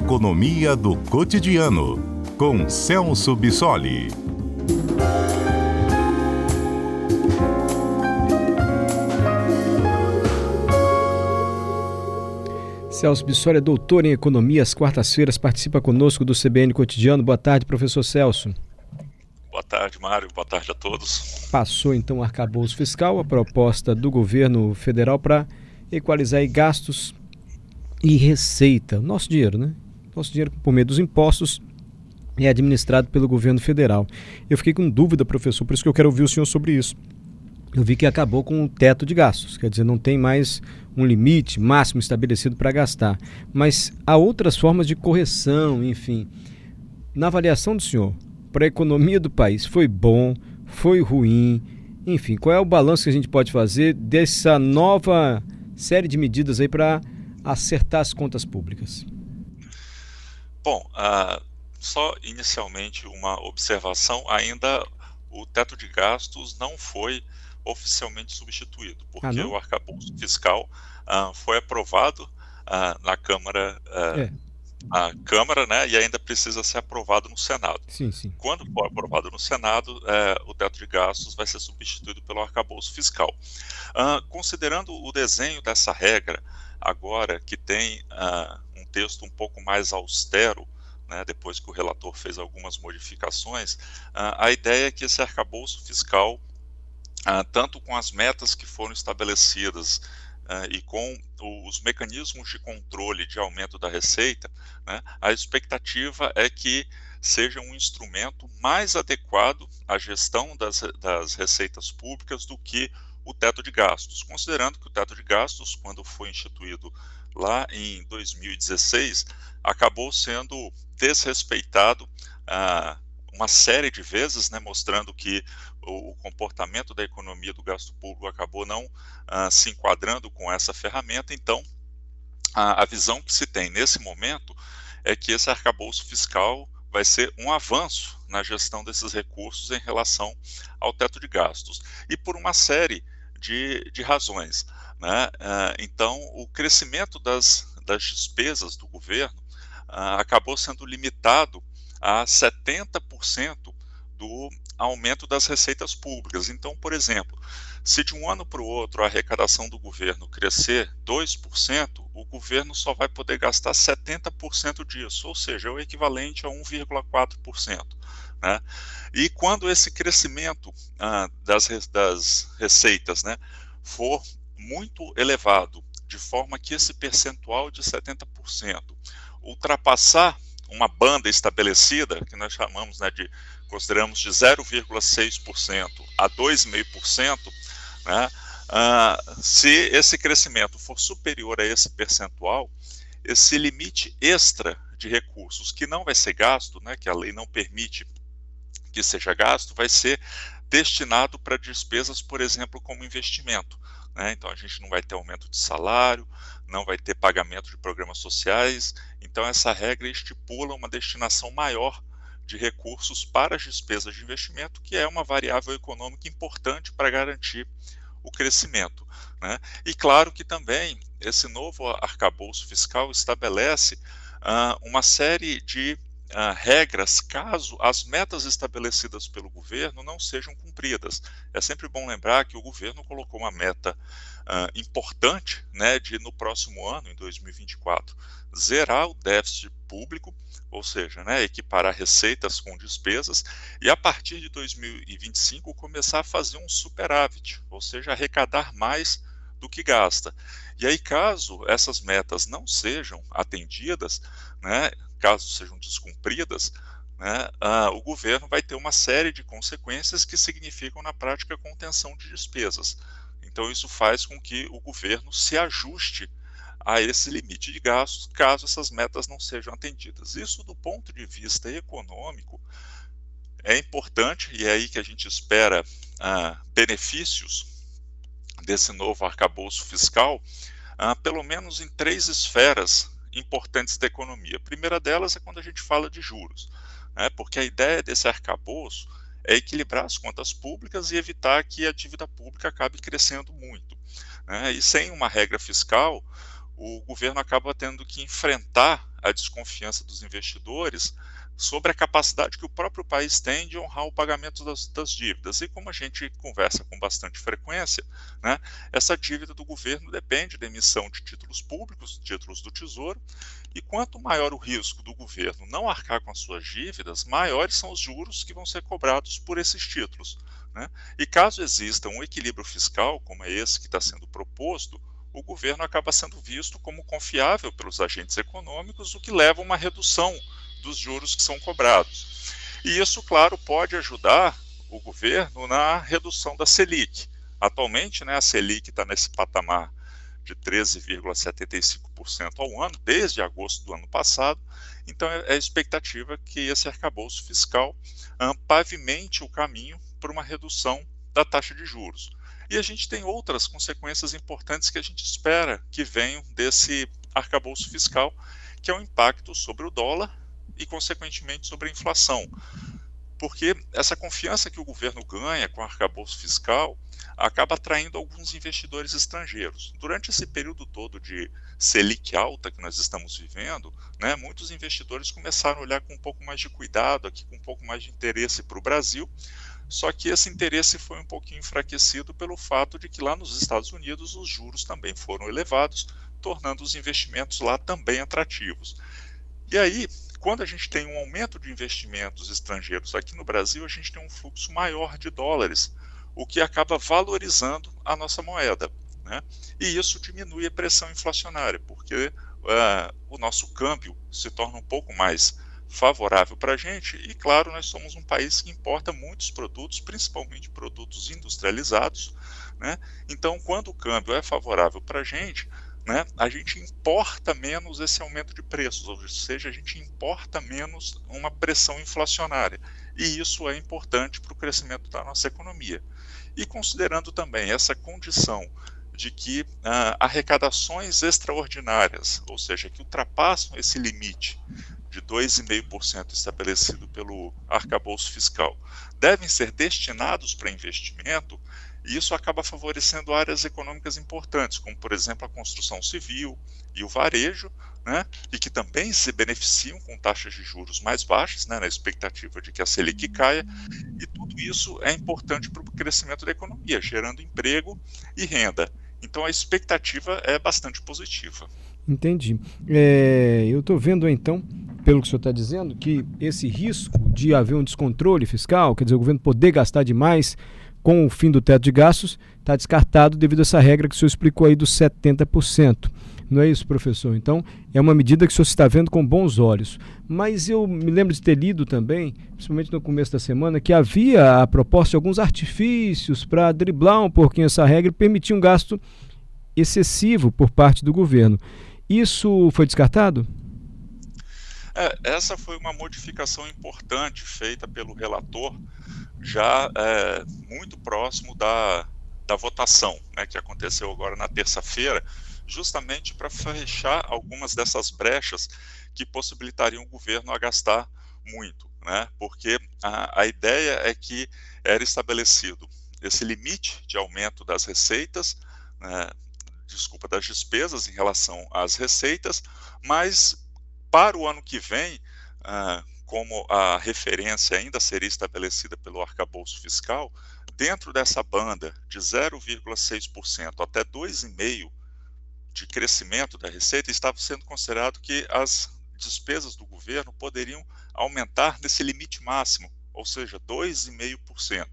Economia do Cotidiano, com Celso Bissoli. Celso Bissoli é doutor em Economia. Às quartas-feiras participa conosco do CBN Cotidiano. Boa tarde, professor Celso. Boa tarde, Mário. Boa tarde a todos. Passou então o arcabouço fiscal, a proposta do governo federal para equalizar gastos e receita. Nosso dinheiro, né? Nosso dinheiro, por meio dos impostos, é administrado pelo governo federal. Eu fiquei com dúvida, professor, por isso que eu quero ouvir o senhor sobre isso. Eu vi que acabou com o teto de gastos, quer dizer, não tem mais um limite máximo estabelecido para gastar. Mas há outras formas de correção, enfim. Na avaliação do senhor, para a economia do país, foi bom, foi ruim? Enfim, qual é o balanço que a gente pode fazer dessa nova série de medidas aí para acertar as contas públicas? Bom, uh, só inicialmente uma observação: ainda o teto de gastos não foi oficialmente substituído, porque ah, o arcabouço fiscal uh, foi aprovado uh, na Câmara. É. Câmara, né, e ainda precisa ser aprovado no Senado. Sim, sim. Quando for aprovado no Senado, é, o teto de gastos vai ser substituído pelo arcabouço fiscal. considerando o desenho dessa regra, agora que tem uh, um texto um pouco mais austero, né, depois que o relator fez algumas modificações, uh, a ideia é que esse arcabouço fiscal, uh, tanto com as metas que foram estabelecidas e com os mecanismos de controle de aumento da receita, né, a expectativa é que seja um instrumento mais adequado à gestão das, das receitas públicas do que o teto de gastos, considerando que o teto de gastos, quando foi instituído lá em 2016, acabou sendo desrespeitado ah, uma série de vezes, né, mostrando que o, comportamento da economia do gasto público acabou não ah, se enquadrando com essa ferramenta. Então, a, a visão que se tem nesse momento é que esse arcabouço fiscal vai ser um avanço na gestão desses recursos em relação ao teto de gastos. E por uma série de, de razões. Né? Uh, então, o crescimento das, das despesas do governo uh, acabou sendo limitado a 70% do aumento das receitas públicas. Então, por exemplo, se de um ano para o outro a arrecadação do governo crescer 2%, o governo só vai poder gastar 70% disso, ou seja, é o equivalente a 1,4%. Né? E quando esse crescimento ah, das, das receitas né, for muito elevado, de forma que esse percentual de 70% ultrapassar uma banda estabelecida, que nós chamamos né, de, consideramos de 0,6% a 2,5%, né, uh, se esse crescimento for superior a esse percentual, esse limite extra de recursos que não vai ser gasto, né, que a lei não permite que seja gasto vai ser destinado para despesas, por exemplo, como investimento. Né? Então a gente não vai ter aumento de salário, não vai ter pagamento de programas sociais. Então essa regra estipula uma destinação maior de recursos para as despesas de investimento, que é uma variável econômica importante para garantir o crescimento. Né? E claro que também esse novo arcabouço fiscal estabelece uh, uma série de uh, regras caso as metas estabelecidas pelo governo não sejam cumpridas. É sempre bom lembrar que o governo colocou uma meta uh, importante né, de, no próximo ano, em 2024, zerar o déficit público, ou seja, né, equiparar receitas com despesas, e a partir de 2025 começar a fazer um superávit, ou seja, arrecadar mais do que gasta. E aí, caso essas metas não sejam atendidas, né, caso sejam descumpridas, né, o governo vai ter uma série de consequências que significam, na prática, contenção de despesas. Então, isso faz com que o governo se ajuste a esse limite de gastos, caso essas metas não sejam atendidas. Isso, do ponto de vista econômico, é importante e é aí que a gente espera uh, benefícios desse novo arcabouço fiscal, uh, pelo menos em três esferas importantes da economia. A primeira delas é quando a gente fala de juros, né, porque a ideia desse arcabouço é equilibrar as contas públicas e evitar que a dívida pública acabe crescendo muito. Né, e sem uma regra fiscal, o governo acaba tendo que enfrentar a desconfiança dos investidores sobre a capacidade que o próprio país tem de honrar o pagamento das, das, dívidas. E como a gente conversa com bastante frequência, né, essa dívida do governo depende da emissão de títulos públicos, títulos do Tesouro, e quanto maior o risco do governo não arcar com as suas dívidas, maiores são os juros que vão ser cobrados por esses títulos. Né? E caso exista um equilíbrio fiscal, como é esse que está sendo proposto, o governo acaba sendo visto como confiável pelos agentes econômicos, o que leva a uma redução dos juros que são cobrados. E isso, claro, pode ajudar o governo na redução da Selic. Atualmente, né, a Selic está nesse patamar de 13,75% ao ano, desde agosto do ano passado. Então, é, é a expectativa que esse arcabouço fiscal um, pavimente o caminho para uma redução da taxa de juros. E a gente tem outras consequências importantes que a gente espera que venham desse arcabouço fiscal, que é o impacto sobre o dólar e, consequentemente, sobre a inflação. Porque essa confiança que o governo ganha com o arcabouço fiscal acaba atraindo alguns investidores estrangeiros. Durante esse período todo de Selic alta que nós estamos vivendo, né, muitos investidores começaram a olhar com um pouco mais de cuidado, aqui com um pouco mais de interesse para o Brasil, só que esse interesse foi um pouquinho enfraquecido pelo fato de que lá nos Estados Unidos os juros também foram elevados, tornando os investimentos lá também atrativos. E aí, quando a gente tem um aumento de investimentos estrangeiros aqui no Brasil, a gente tem um fluxo maior de dólares, o que acaba valorizando a nossa moeda. Né? E isso diminui a pressão inflacionária, porque uh, o nosso câmbio se torna um pouco mais favorável para a gente. E, claro, nós somos um país que importa muitos produtos, principalmente produtos industrializados. Né? Então, quando o câmbio é favorável para a gente, né, a gente importa menos esse aumento de preços, ou seja, a gente importa menos uma pressão inflacionária. E isso é importante para o crescimento da nossa economia. E considerando também essa condição de que ah, arrecadações extraordinárias, ou seja, que ultrapassam esse limite de 2,5% estabelecido pelo arcabouço fiscal, devem ser destinados para investimento, e isso acaba favorecendo áreas econômicas importantes, como, por exemplo, a construção civil e o varejo, né, e que também se beneficiam com taxas de juros mais baixas, né, na expectativa de que a Selic caia, e tudo isso é importante para o crescimento da economia, gerando emprego e renda. Então a expectativa é bastante positiva. Entendi. É, eu estou vendo então, pelo que o senhor está dizendo, que esse risco de haver um descontrole fiscal, quer dizer, o governo poder gastar demais, com o fim do teto de gastos, está descartado devido a essa regra que o senhor explicou aí dos 70%. Não é isso, professor? Então, é uma medida que o senhor está vendo com bons olhos. Mas eu me lembro de ter lido também, principalmente no começo da semana, que havia a proposta de alguns artifícios para driblar um pouquinho essa regra e permitir um gasto excessivo por parte do governo. Isso foi descartado? É, essa foi uma modificação importante feita pelo relator já é, muito próximo da, da votação, né, que aconteceu agora na terça-feira, justamente para fechar algumas dessas brechas que possibilitariam o governo a gastar muito, né, porque a, a ideia é que era estabelecido esse limite de aumento das receitas, né, desculpa, das despesas em relação às receitas, mas para o ano que vem, ah, como a referência ainda seria estabelecida pelo arcabouço fiscal, dentro dessa banda de 0,6% até 2,5% de crescimento da receita, estava sendo considerado que as despesas do governo poderiam aumentar nesse limite máximo, ou seja, 2,5%.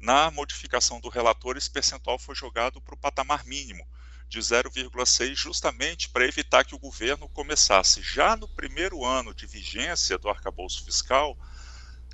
Na modificação do relator, esse percentual foi jogado para o patamar mínimo, de 0,6, justamente para evitar que o governo começasse já no primeiro ano de vigência do arcabouço fiscal,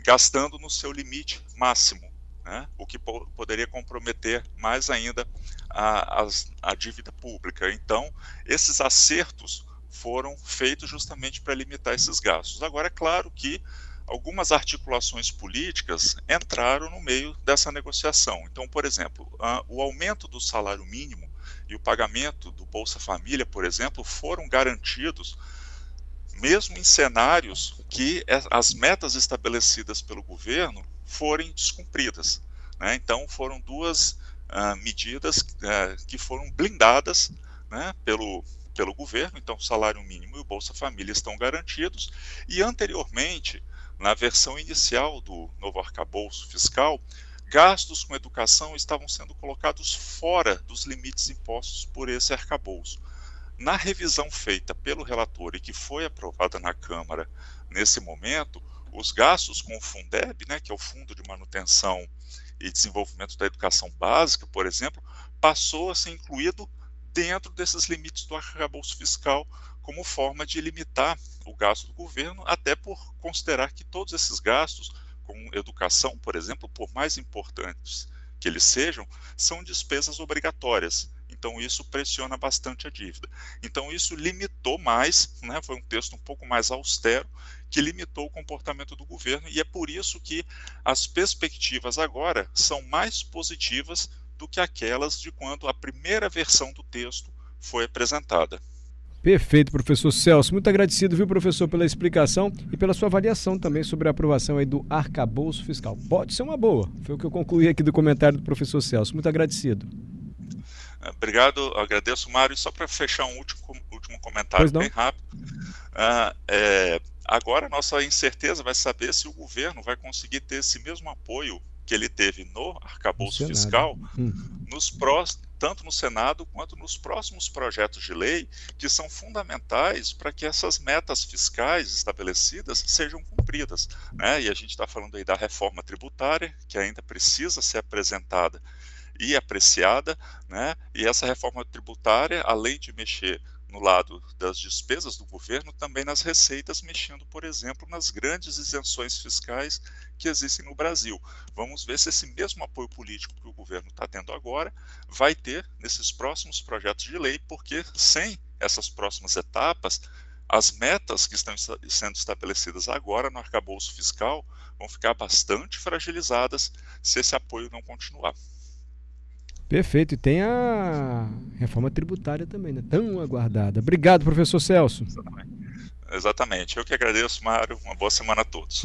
gastando no seu limite máximo, né? o que po poderia comprometer mais ainda a, a, a dívida pública. Então, esses acertos foram feitos justamente para limitar esses gastos. Agora, é claro que algumas articulações políticas entraram no meio dessa negociação. Então, por exemplo, o aumento do salário mínimo e o pagamento do Bolsa Família, por exemplo, foram garantidos mesmo em cenários que as metas estabelecidas pelo governo forem descumpridas. Né? Então, foram duas uh, medidas uh, que foram blindadas né, pelo, pelo governo, então o salário mínimo e o Bolsa Família estão garantidos, e anteriormente, na versão inicial do novo arcabouço fiscal, gastos com educação estavam sendo colocados fora dos limites impostos por esse arcabouço. Na revisão feita pelo relator e que foi aprovada na Câmara nesse momento, os gastos com o Fundeb, né, que é o Fundo de Manutenção e Desenvolvimento da Educação Básica, por exemplo, passou a ser incluído dentro desses limites do arcabouço fiscal como forma de limitar o gasto do governo, até por considerar que todos esses gastos, como educação, por exemplo, por mais importantes que eles sejam, são despesas obrigatórias. Então isso pressiona bastante a dívida. Então isso limitou mais, né, foi um texto um pouco mais austero, que limitou o comportamento do governo, e é por isso que as perspectivas agora são mais positivas do que aquelas de quando a primeira versão do texto foi apresentada. Perfeito, professor Celso. Muito agradecido, viu, professor, pela explicação e pela sua avaliação também sobre a aprovação aí do arcabouço fiscal. Pode ser uma boa. Foi o que eu concluí aqui do comentário do professor Celso. Muito agradecido. Obrigado, agradeço, Mário. Só para fechar um último, último comentário bem rápido. Uh, é, agora, nossa incerteza vai saber se o governo vai conseguir ter esse mesmo apoio que ele teve no arcabouço fiscal, hum. nos prós, tanto no Senado quanto nos próximos projetos de lei, que são fundamentais para que essas metas fiscais estabelecidas sejam cumpridas. Né? E a gente está falando aí da reforma tributária, que ainda precisa ser apresentada e apreciada, né? e essa reforma tributária, além de mexer no lado das despesas do governo, também nas receitas, mexendo, por exemplo, nas grandes isenções fiscais que existem no Brasil. Vamos ver se esse mesmo apoio político que o governo está tendo agora vai ter nesses próximos projetos de lei, porque sem essas próximas etapas, as metas que estão sendo estabelecidas agora no arcabouço fiscal vão ficar bastante fragilizadas se esse apoio não continuar. Perfeito. E tem a reforma tributária também, né? Tão aguardada. Obrigado, professor Celso. Exatamente. Eu que agradeço, Mário. Uma boa semana a todos.